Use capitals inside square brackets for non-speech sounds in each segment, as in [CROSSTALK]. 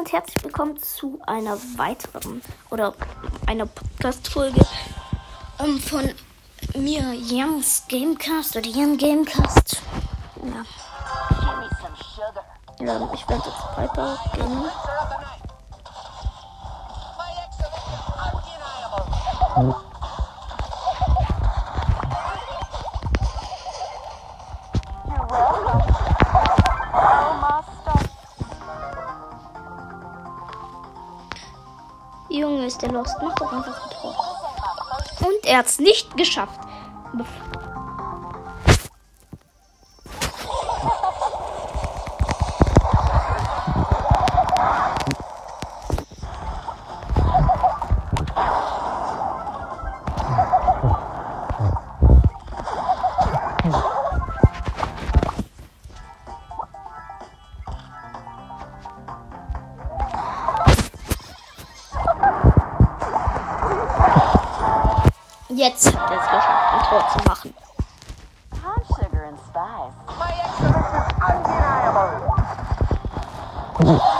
und herzlich willkommen zu einer weiteren oder einer Podcast-Folge ähm, von mir, Youngs Gamecast oder Young Gamecast. Ja. ja ich werde jetzt Piper gehen. Ist der Lost. Mach doch einfach ein Tor. Und er hat es nicht geschafft. Oh.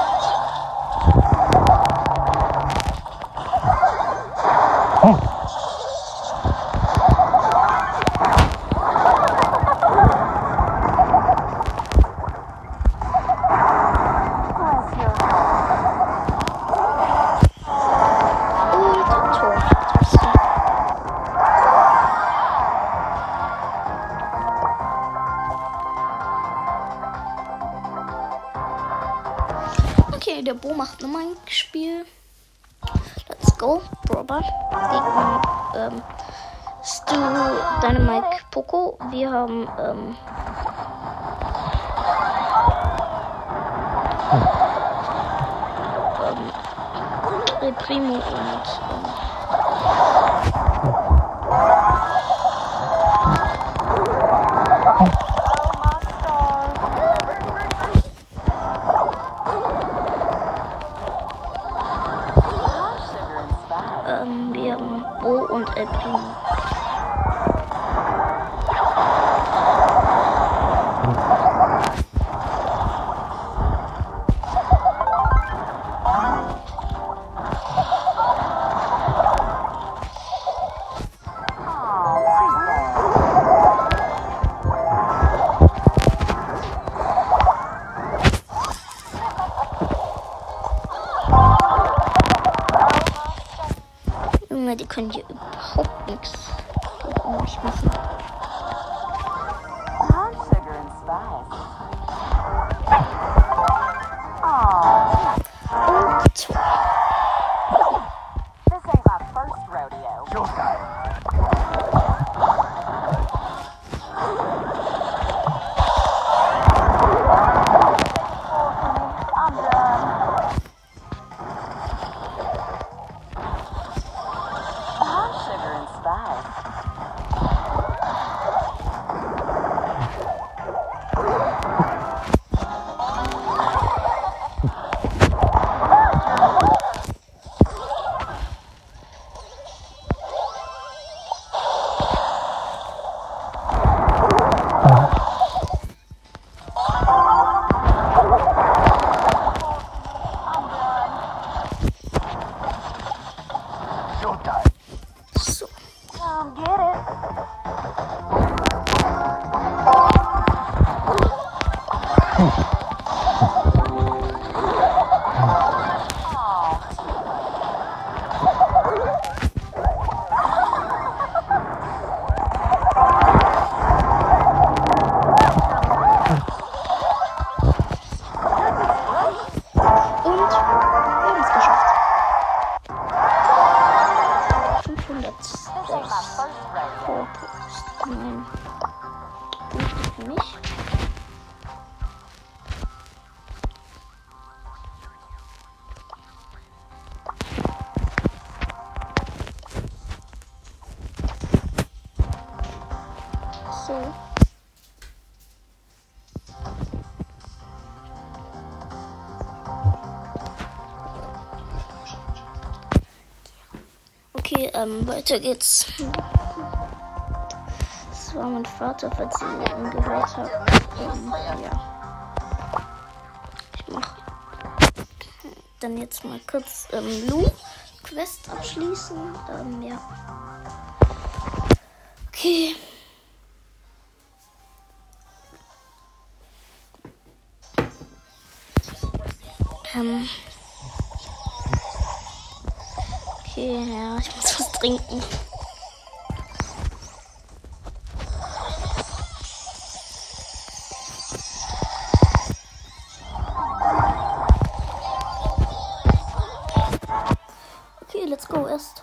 Go, Brother. Gegen ähm, Stu, Dynamite, Poco. Wir haben ähm, ähm, Primo und ähm, und El Okay, ähm, weiter geht's. Das war mein Vater, falls ihr ihn gehört habt. Ähm, ja. Ich mach dann jetzt mal kurz ähm, Lu Quest abschließen. Ähm, ja. Okay. Ähm. Okay, ja, ich muss was trinken. Okay, let's go, erst.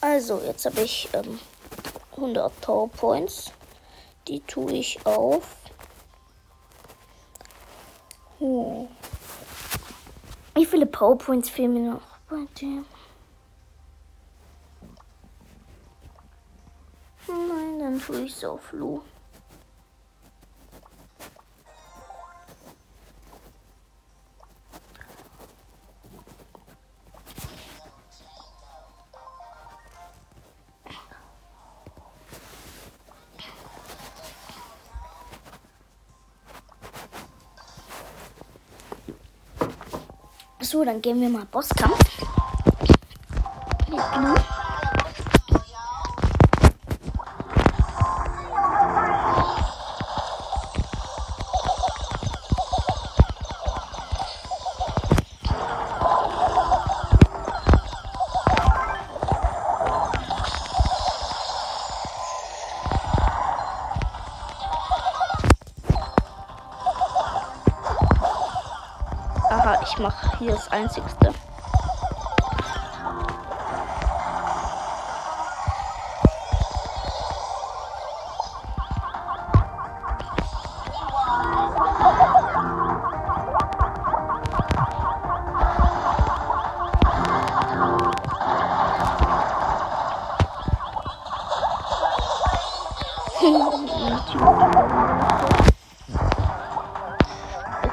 Also, jetzt habe ich ähm, 100 Power Points. Die tue ich auf. Hm. Wie viele Power Points fehlen mir noch bei dem? Nein, dann tue ich es auf Lu. So, dann gehen wir mal Bosskampf. Mit. Aha, ich mache hier das Einzigste. [LAUGHS]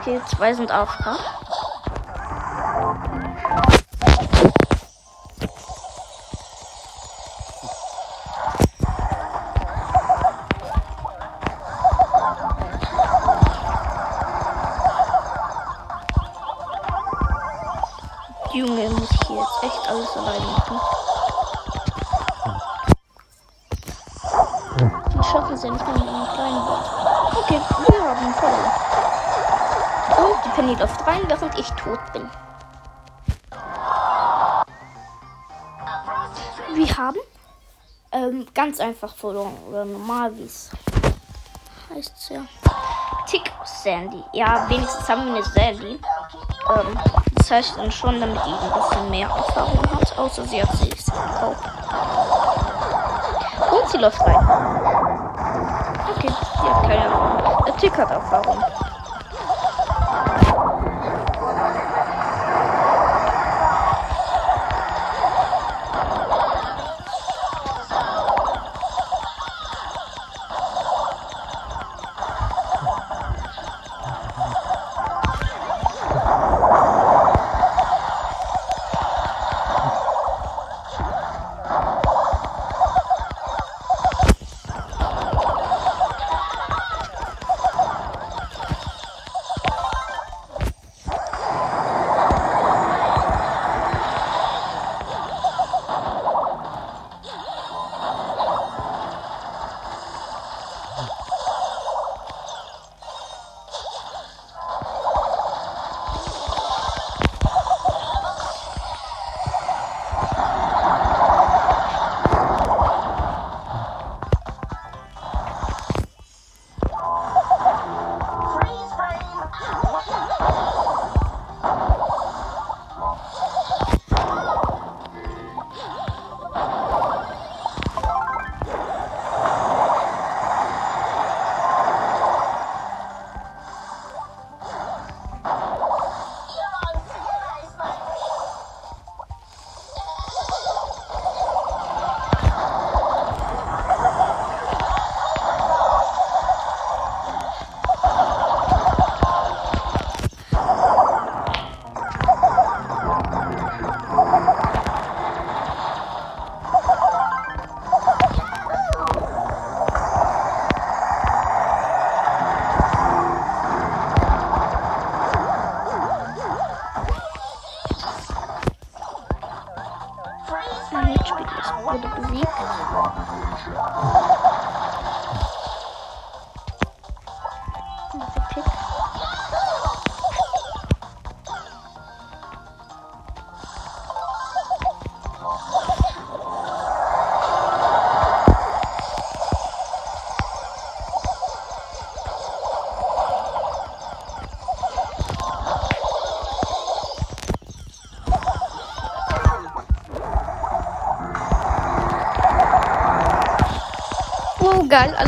Okay, zwei sind AFK. Alles alleine machen. Die schaffen es ja nicht mal mit einem kleinen Bot. Okay, wir haben verloren. Und die Penny läuft rein, während ich tot bin. Wir haben ähm, ganz einfach verloren. Oder normal, wie es heißt ja. Tick Sandy. Ja, wenigstens haben wir eine Sandy. Ähm, heißt dann schon, damit die ein bisschen mehr Erfahrung hat. Außer sie hat sich gekauft. Und sie läuft rein. Okay, sie hat keine Erfahrung. Der Tick hat Erfahrung.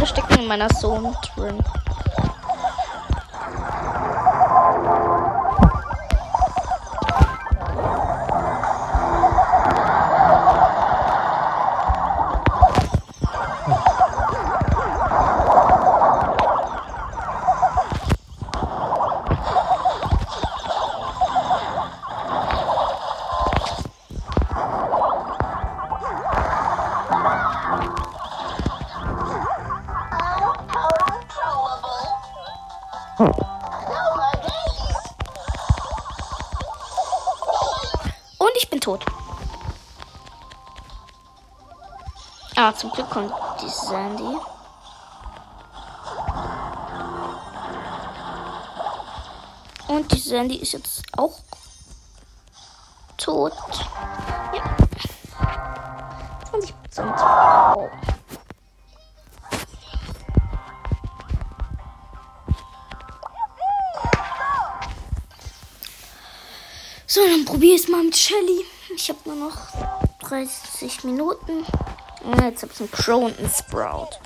Oh geil, alle stecken in meiner Zone drin. Zum Glück kommt die Sandy. Und die Sandy ist jetzt auch tot. Ja. 20 Prozent. Oh. So, dann probier es mal mit Shelly. Ich habe nur noch 30 Minuten. Jetzt habe ich einen Crow und einen Sprout.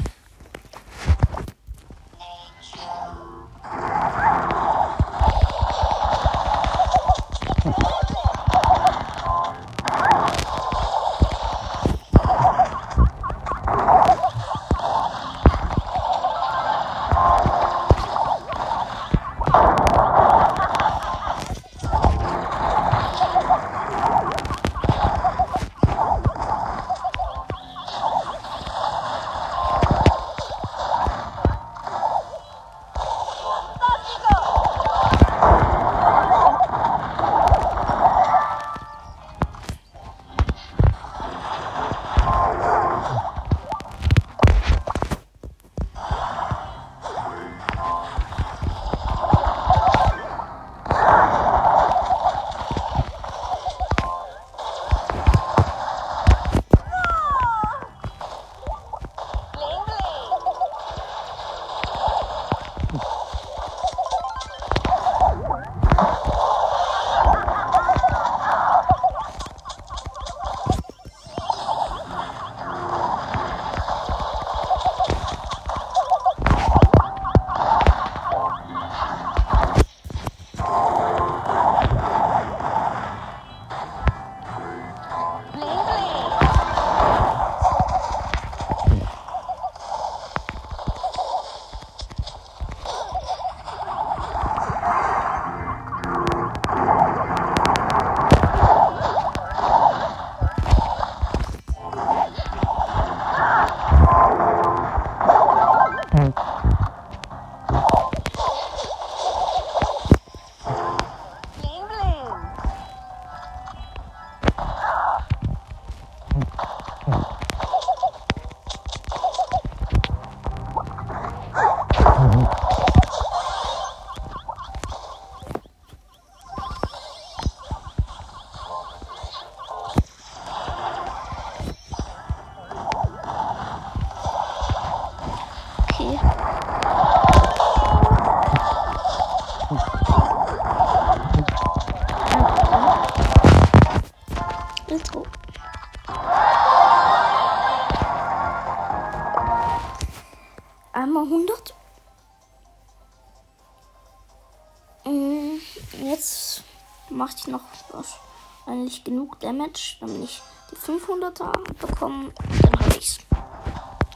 Mache ich noch wahrscheinlich genug Damage, damit ich die 500er bekomme. Dann habe ich's.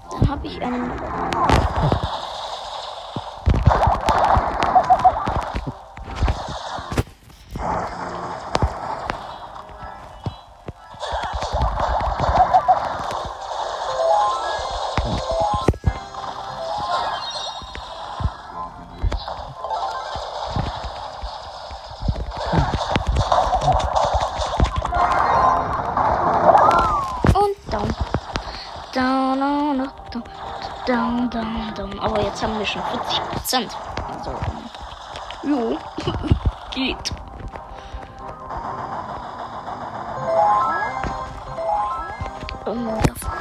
Dann habe ich einen. Down, down, down, down, down. Aber jetzt haben wir schon 40 Prozent. Also, jo, [LAUGHS] geht. Ähm, ja,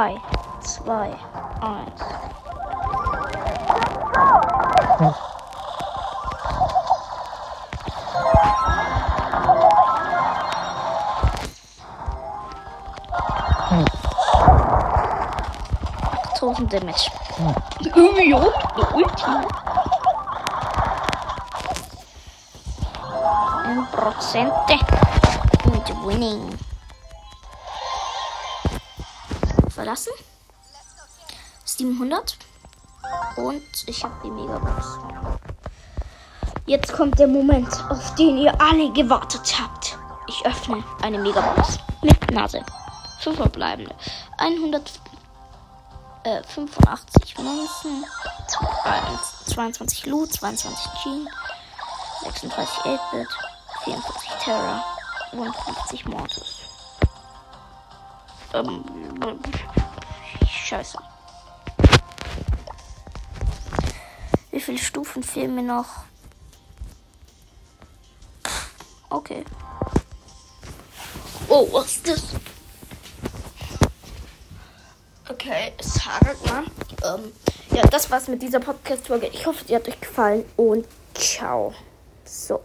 I spy eyes. Total Damage. Irgendwie rum, eine Ulti. Prozente. Good winning. Verlassen. 700. Und ich habe die Megabox. Jetzt kommt der Moment, auf den ihr alle gewartet habt. Ich öffne eine Megabox mit Nase. Fünf verbleibende. 185 äh, Münzen, 22 Loot, 22 Jean, 36 8-Bit, 44 Terra und 50 Mortis. Ähm, scheiße. Wie viele Stufen fehlen mir noch? Okay. Oh, was ist das? Okay, es hagelt mal. Ähm, ja, das war's mit dieser Podcast-Folge. Ich hoffe, die hat euch gefallen und ciao. So.